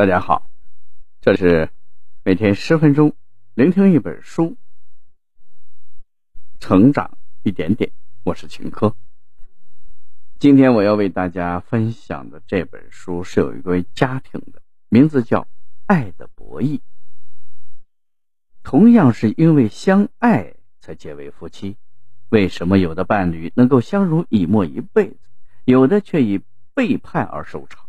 大家好，这是每天十分钟聆听一本书，成长一点点。我是秦科。今天我要为大家分享的这本书是有一个家庭的，名字叫《爱的博弈》。同样是因为相爱才结为夫妻，为什么有的伴侣能够相濡以沫一辈子，有的却以背叛而收场？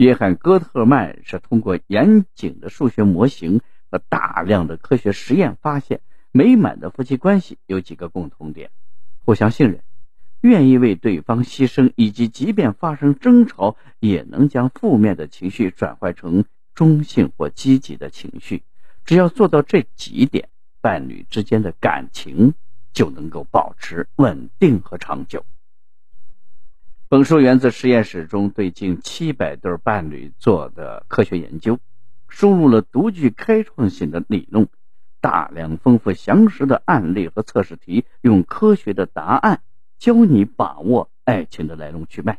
约翰·戈特曼是通过严谨的数学模型和大量的科学实验发现，美满的夫妻关系有几个共同点：互相信任，愿意为对方牺牲，以及即便发生争吵，也能将负面的情绪转换成中性或积极的情绪。只要做到这几点，伴侣之间的感情就能够保持稳定和长久。本书源自实验室中对近七百对伴侣做的科学研究，输入了独具开创性的理论，大量丰富详实的案例和测试题，用科学的答案教你把握爱情的来龙去脉，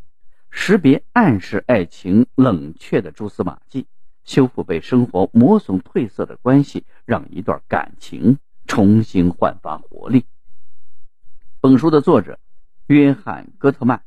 识别暗示爱情冷却的蛛丝马迹，修复被生活磨损褪色的关系，让一段感情重新焕发活力。本书的作者约翰·戈特曼。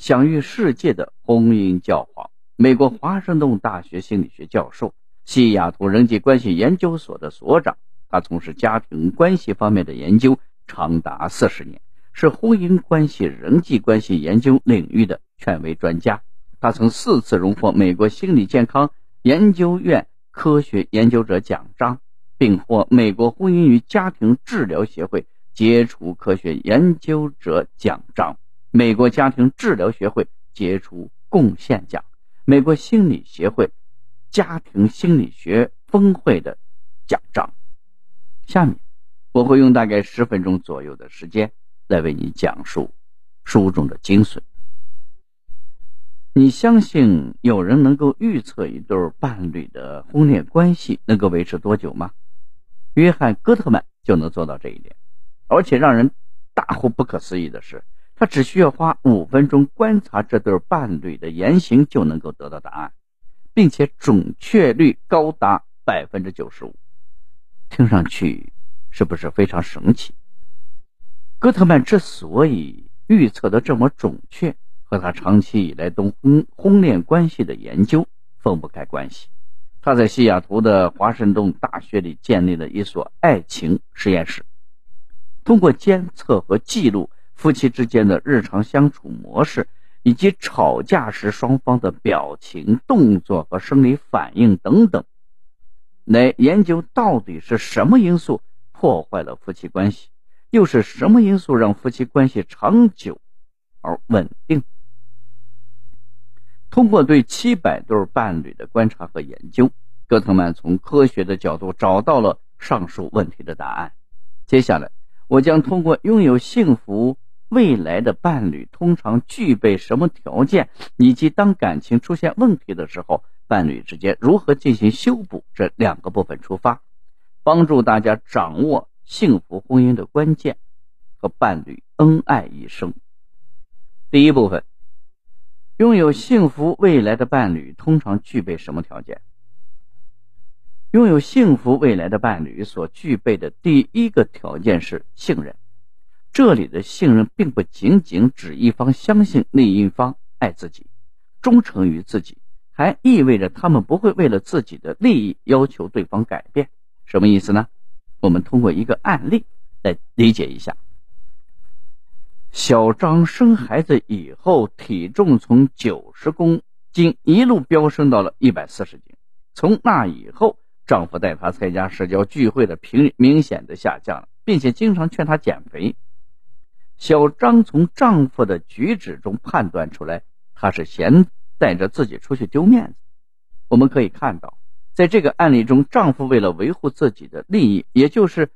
享誉世界的婚姻教皇，美国华盛顿大学心理学教授，西雅图人际关系研究所的所长。他从事家庭关系方面的研究长达四十年，是婚姻关系、人际关系研究领域的权威专家。他曾四次荣获美国心理健康研究院科学研究者奖章，并获美国婚姻与家庭治疗协会杰出科学研究者奖章。美国家庭治疗学会杰出贡献奖，美国心理协会家庭心理学峰会的奖章。下面我会用大概十分钟左右的时间来为你讲述书中的精髓。你相信有人能够预测一对伴侣的婚恋关系能够维持多久吗？约翰·戈特曼就能做到这一点，而且让人大呼不可思议的是。他只需要花五分钟观察这对伴侣的言行，就能够得到答案，并且准确率高达百分之九十五。听上去是不是非常神奇？戈特曼之所以预测的这么准确，和他长期以来对婚婚恋关系的研究分不开关系。他在西雅图的华盛顿大学里建立了一所爱情实验室，通过监测和记录。夫妻之间的日常相处模式，以及吵架时双方的表情、动作和生理反应等等，来研究到底是什么因素破坏了夫妻关系，又是什么因素让夫妻关系长久而稳定。通过对七百对伴侣的观察和研究，戈特曼从科学的角度找到了上述问题的答案。接下来，我将通过拥有幸福。未来的伴侣通常具备什么条件，以及当感情出现问题的时候，伴侣之间如何进行修补？这两个部分出发，帮助大家掌握幸福婚姻的关键，和伴侣恩爱一生。第一部分，拥有幸福未来的伴侣通常具备什么条件？拥有幸福未来的伴侣所具备的第一个条件是信任。这里的信任并不仅仅指一方相信另一方爱自己、忠诚于自己，还意味着他们不会为了自己的利益要求对方改变。什么意思呢？我们通过一个案例来理解一下。小张生孩子以后，体重从九十公斤一路飙升到了一百四十斤。从那以后，丈夫带她参加社交聚会的频率明显的下降了，并且经常劝她减肥。小张从丈夫的举止中判断出来，他是嫌带着自己出去丢面子。我们可以看到，在这个案例中，丈夫为了维护自己的利益，也就是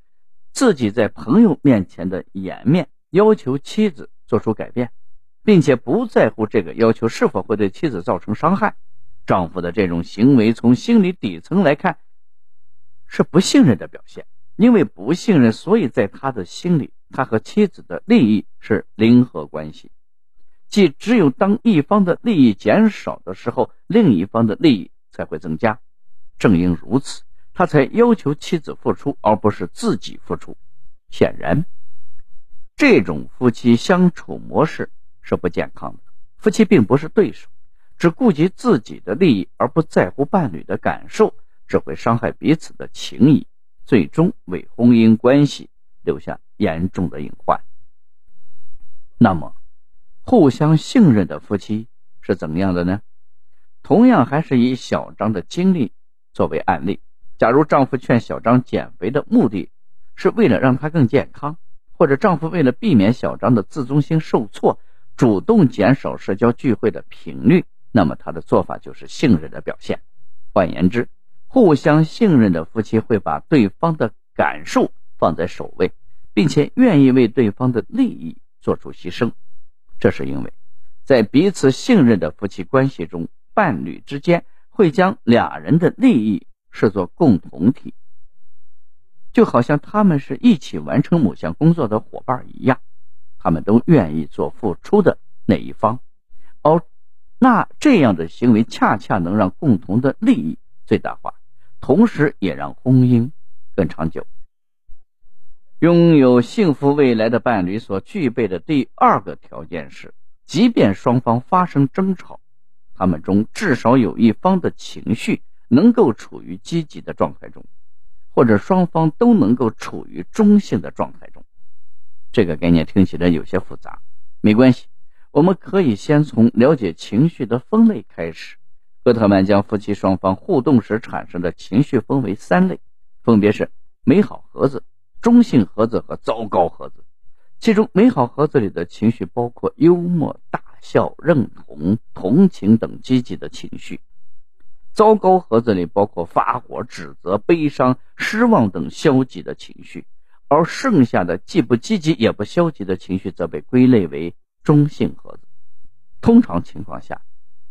自己在朋友面前的颜面，要求妻子做出改变，并且不在乎这个要求是否会对妻子造成伤害。丈夫的这种行为，从心理底层来看，是不信任的表现。因为不信任，所以在他的心里。他和妻子的利益是零和关系，即只有当一方的利益减少的时候，另一方的利益才会增加。正因如此，他才要求妻子付出，而不是自己付出。显然，这种夫妻相处模式是不健康的。夫妻并不是对手，只顾及自己的利益而不在乎伴侣的感受，只会伤害彼此的情谊，最终为婚姻关系留下严重的隐患。那么，互相信任的夫妻是怎么样的呢？同样还是以小张的经历作为案例。假如丈夫劝小张减肥的目的，是为了让她更健康，或者丈夫为了避免小张的自尊心受挫，主动减少社交聚会的频率，那么他的做法就是信任的表现。换言之，互相信任的夫妻会把对方的感受放在首位，并且愿意为对方的利益做出牺牲。这是因为，在彼此信任的夫妻关系中，伴侣之间会将俩人的利益视作共同体。就好像他们是一起完成某项工作的伙伴一样，他们都愿意做付出的那一方，而那这样的行为恰恰能让共同的利益最大化，同时也让婚姻更长久。拥有幸福未来的伴侣所具备的第二个条件是，即便双方发生争吵，他们中至少有一方的情绪能够处于积极的状态中。或者双方都能够处于中性的状态中，这个概念听起来有些复杂，没关系，我们可以先从了解情绪的分类开始。戈特曼将夫妻双方互动时产生的情绪分为三类，分别是美好盒子、中性盒子和糟糕盒子。其中，美好盒子里的情绪包括幽默、大笑、认同、同情等积极的情绪。糟糕盒子里包括发火、指责、悲伤、失望等消极的情绪，而剩下的既不积极也不消极的情绪则被归类为中性盒子。通常情况下，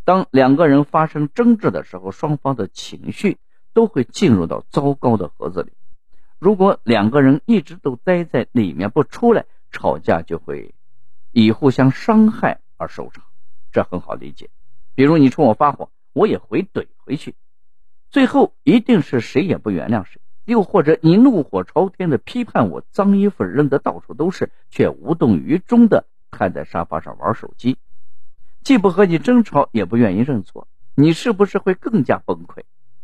当两个人发生争执的时候，双方的情绪都会进入到糟糕的盒子里。如果两个人一直都待在里面不出来，吵架就会以互相伤害而收场。这很好理解，比如你冲我发火。我也回怼回去，最后一定是谁也不原谅谁。又或者你怒火朝天的批判我，脏衣服扔的到处都是，却无动于衷的瘫在沙发上玩手机，既不和你争吵，也不愿意认错，你是不是会更加崩溃？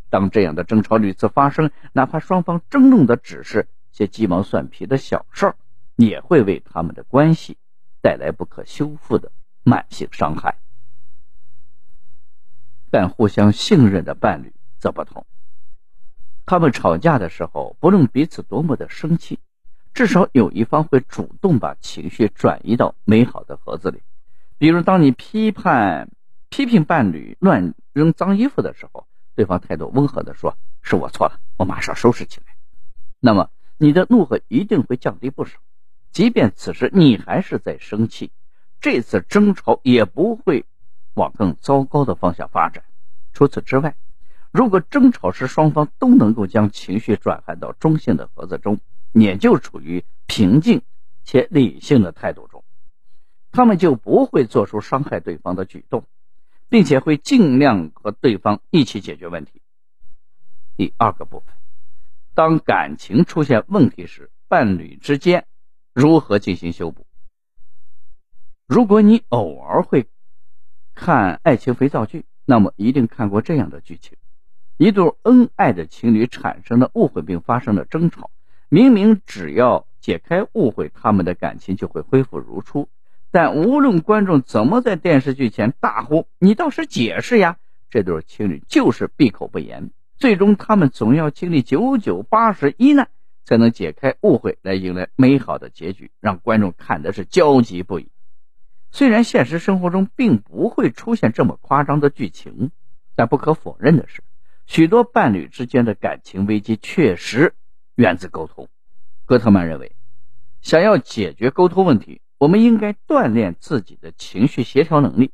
当这样的争吵屡次发生，哪怕双方争论的只是些鸡毛蒜皮的小事儿，也会为他们的关系带来不可修复的慢性伤害。但互相信任的伴侣则不同，他们吵架的时候，不论彼此多么的生气，至少有一方会主动把情绪转移到美好的盒子里。比如，当你批判、批评伴侣乱扔脏衣服的时候，对方态度温和的说：“是我错了，我马上收拾起来。”那么，你的怒火一定会降低不少。即便此时你还是在生气，这次争吵也不会。往更糟糕的方向发展。除此之外，如果争吵时双方都能够将情绪转换到中性的盒子中，也就处于平静且理性的态度中，他们就不会做出伤害对方的举动，并且会尽量和对方一起解决问题。第二个部分，当感情出现问题时，伴侣之间如何进行修补？如果你偶尔会。看爱情肥皂剧，那么一定看过这样的剧情：一对恩爱的情侣产生了误会并发生了争吵。明明只要解开误会，他们的感情就会恢复如初。但无论观众怎么在电视剧前大呼“你倒是解释呀”，这对情侣就是闭口不言。最终，他们总要经历九九八十一难，才能解开误会，来迎来美好的结局，让观众看的是焦急不已。虽然现实生活中并不会出现这么夸张的剧情，但不可否认的是，许多伴侣之间的感情危机确实源自沟通。戈特曼认为，想要解决沟通问题，我们应该锻炼自己的情绪协调能力。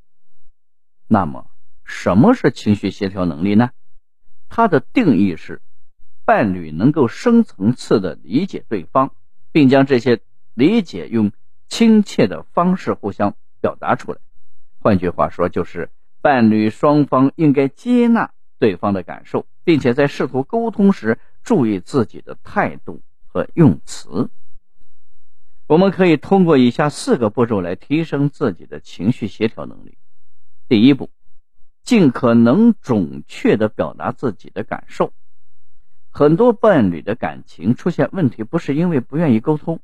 那么，什么是情绪协调能力呢？它的定义是，伴侣能够深层次的理解对方，并将这些理解用亲切的方式互相。表达出来，换句话说，就是伴侣双方应该接纳对方的感受，并且在试图沟通时注意自己的态度和用词。我们可以通过以下四个步骤来提升自己的情绪协调能力。第一步，尽可能准确的表达自己的感受。很多伴侣的感情出现问题，不是因为不愿意沟通，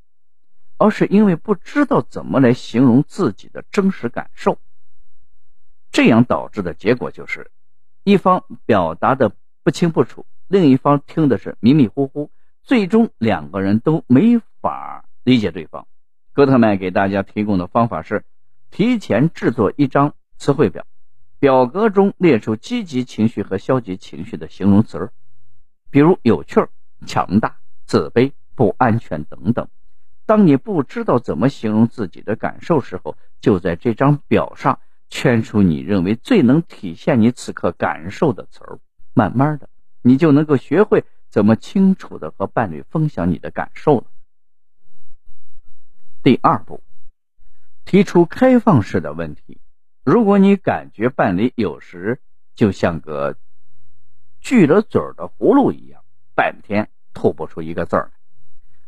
而是因为不知道怎么来形容自己的真实感受。这样导致的结果就是，一方表达的不清不楚，另一方听的是迷迷糊糊，最终两个人都没法理解对方。戈特曼给大家提供的方法是，提前制作一张词汇表，表格中列出积极情绪和消极情绪的形容词儿。比如有趣、强大、自卑、不安全等等。当你不知道怎么形容自己的感受时候，就在这张表上圈出你认为最能体现你此刻感受的词儿。慢慢的，你就能够学会怎么清楚的和伴侣分享你的感受了。第二步，提出开放式的问题。如果你感觉伴侣有时就像个……锯了嘴儿的葫芦一样，半天吐不出一个字儿来。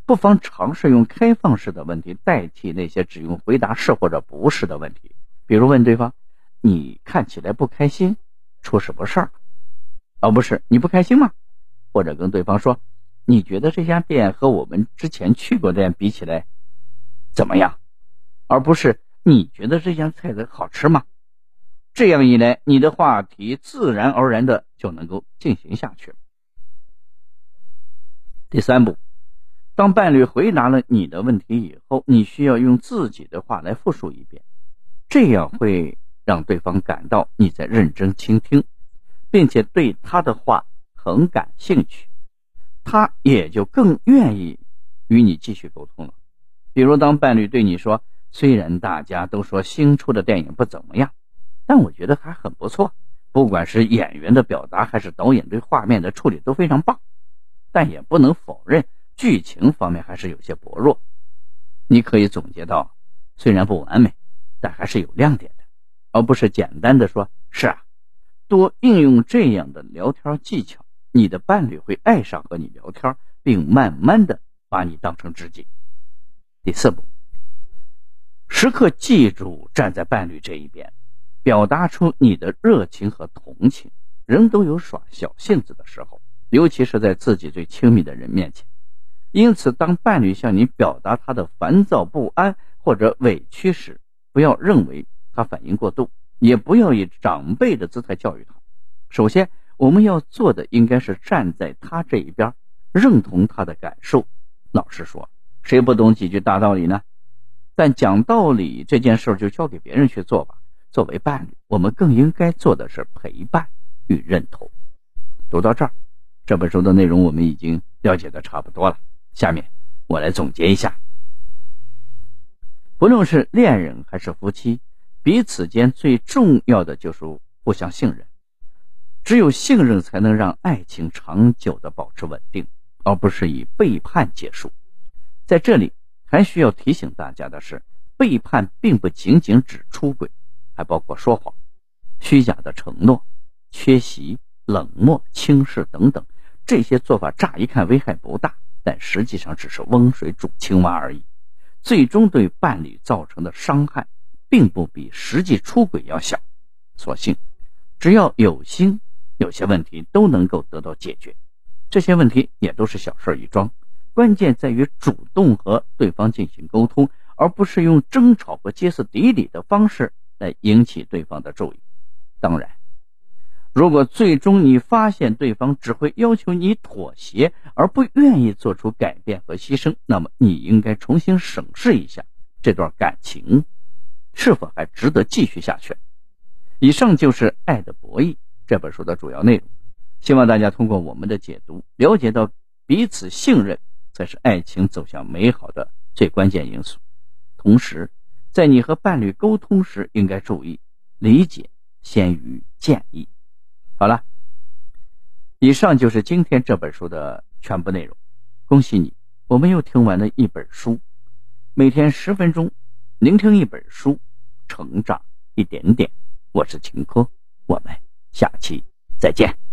不妨尝试用开放式的问题代替那些只用回答是或者不是的问题。比如问对方：“你看起来不开心，出什么事儿？”哦不是“你不开心吗？”或者跟对方说：“你觉得这家店和我们之前去过的店比起来怎么样？”而不是“你觉得这家菜的好吃吗？”这样一来，你的话题自然而然的就能够进行下去。第三步，当伴侣回答了你的问题以后，你需要用自己的话来复述一遍，这样会让对方感到你在认真倾听，并且对他的话很感兴趣，他也就更愿意与你继续沟通了。比如，当伴侣对你说：“虽然大家都说新出的电影不怎么样。”但我觉得还很不错，不管是演员的表达还是导演对画面的处理都非常棒，但也不能否认剧情方面还是有些薄弱。你可以总结到，虽然不完美，但还是有亮点的，而不是简单的说“是啊”。多应用这样的聊天技巧，你的伴侣会爱上和你聊天，并慢慢的把你当成知己。第四步，时刻记住站在伴侣这一边。表达出你的热情和同情。人都有耍小性子的时候，尤其是在自己最亲密的人面前。因此，当伴侣向你表达他的烦躁不安或者委屈时，不要认为他反应过度，也不要以长辈的姿态教育他。首先，我们要做的应该是站在他这一边，认同他的感受。老实说，谁不懂几句大道理呢？但讲道理这件事就交给别人去做吧。作为伴侣，我们更应该做的是陪伴与认同。读到这儿，这本书的内容我们已经了解的差不多了。下面我来总结一下：不论是恋人还是夫妻，彼此间最重要的就是互相信任。只有信任，才能让爱情长久的保持稳定，而不是以背叛结束。在这里，还需要提醒大家的是，背叛并不仅仅指出轨。还包括说谎、虚假的承诺、缺席、冷漠、轻视等等，这些做法乍一看危害不大，但实际上只是温水煮青蛙而已，最终对伴侣造成的伤害，并不比实际出轨要小。所幸，只要有心，有些问题都能够得到解决。这些问题也都是小事一桩，关键在于主动和对方进行沟通，而不是用争吵和歇斯底里的方式。来引起对方的注意。当然，如果最终你发现对方只会要求你妥协，而不愿意做出改变和牺牲，那么你应该重新审视一下这段感情是否还值得继续下去。以上就是《爱的博弈》这本书的主要内容。希望大家通过我们的解读，了解到彼此信任才是爱情走向美好的最关键因素。同时，在你和伴侣沟通时，应该注意理解先于建议。好了，以上就是今天这本书的全部内容。恭喜你，我们又听完了一本书。每天十分钟，聆听一本书，成长一点点。我是秦科，我们下期再见。